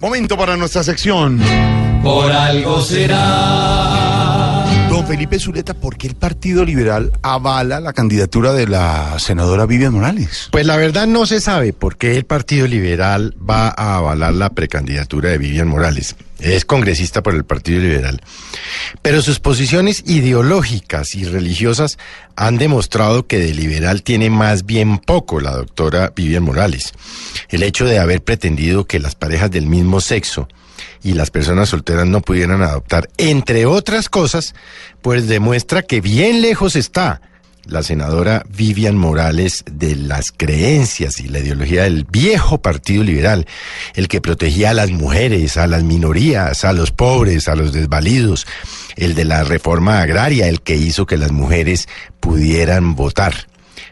Momento para nuestra sección. Por algo será. Don Felipe Zuleta, ¿por qué el Partido Liberal avala la candidatura de la senadora Vivian Morales? Pues la verdad no se sabe por qué el Partido Liberal va a avalar la precandidatura de Vivian Morales. Es congresista por el Partido Liberal. Pero sus posiciones ideológicas y religiosas han demostrado que de liberal tiene más bien poco la doctora Vivian Morales. El hecho de haber pretendido que las parejas del mismo sexo y las personas solteras no pudieran adoptar, entre otras cosas, pues demuestra que bien lejos está la senadora Vivian Morales de las creencias y la ideología del viejo Partido Liberal, el que protegía a las mujeres, a las minorías, a los pobres, a los desvalidos, el de la reforma agraria, el que hizo que las mujeres pudieran votar.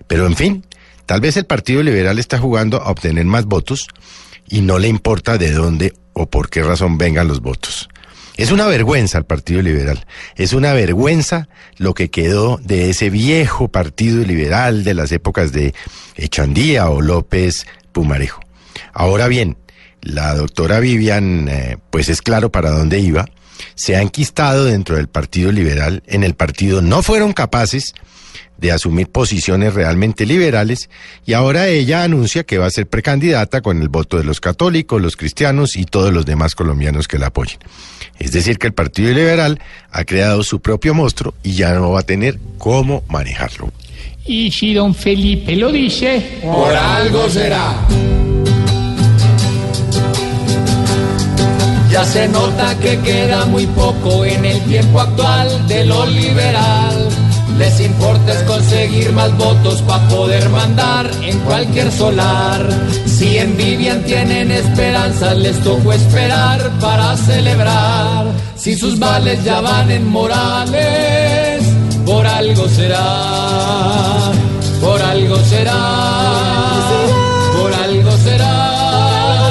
Pero en fin, tal vez el Partido Liberal está jugando a obtener más votos y no le importa de dónde o por qué razón vengan los votos. Es una vergüenza el Partido Liberal. Es una vergüenza lo que quedó de ese viejo Partido Liberal de las épocas de Echandía o López Pumarejo. Ahora bien, la doctora Vivian, eh, pues es claro para dónde iba, se ha enquistado dentro del Partido Liberal. En el partido no fueron capaces de asumir posiciones realmente liberales y ahora ella anuncia que va a ser precandidata con el voto de los católicos, los cristianos y todos los demás colombianos que la apoyen. Es decir, que el Partido Liberal ha creado su propio monstruo y ya no va a tener cómo manejarlo. Y si don Felipe lo dice, Por algo será. Ya se nota que queda muy poco en el tiempo actual de lo liberal. Les importa es conseguir más votos para poder mandar en cualquier solar. Si en Vivian tienen esperanzas, les tocó esperar para celebrar. Si sus vales ya van en Morales, por algo será. Por algo será. Por algo será.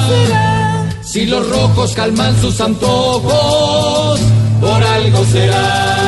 Si los rojos calman sus antojos, por algo será.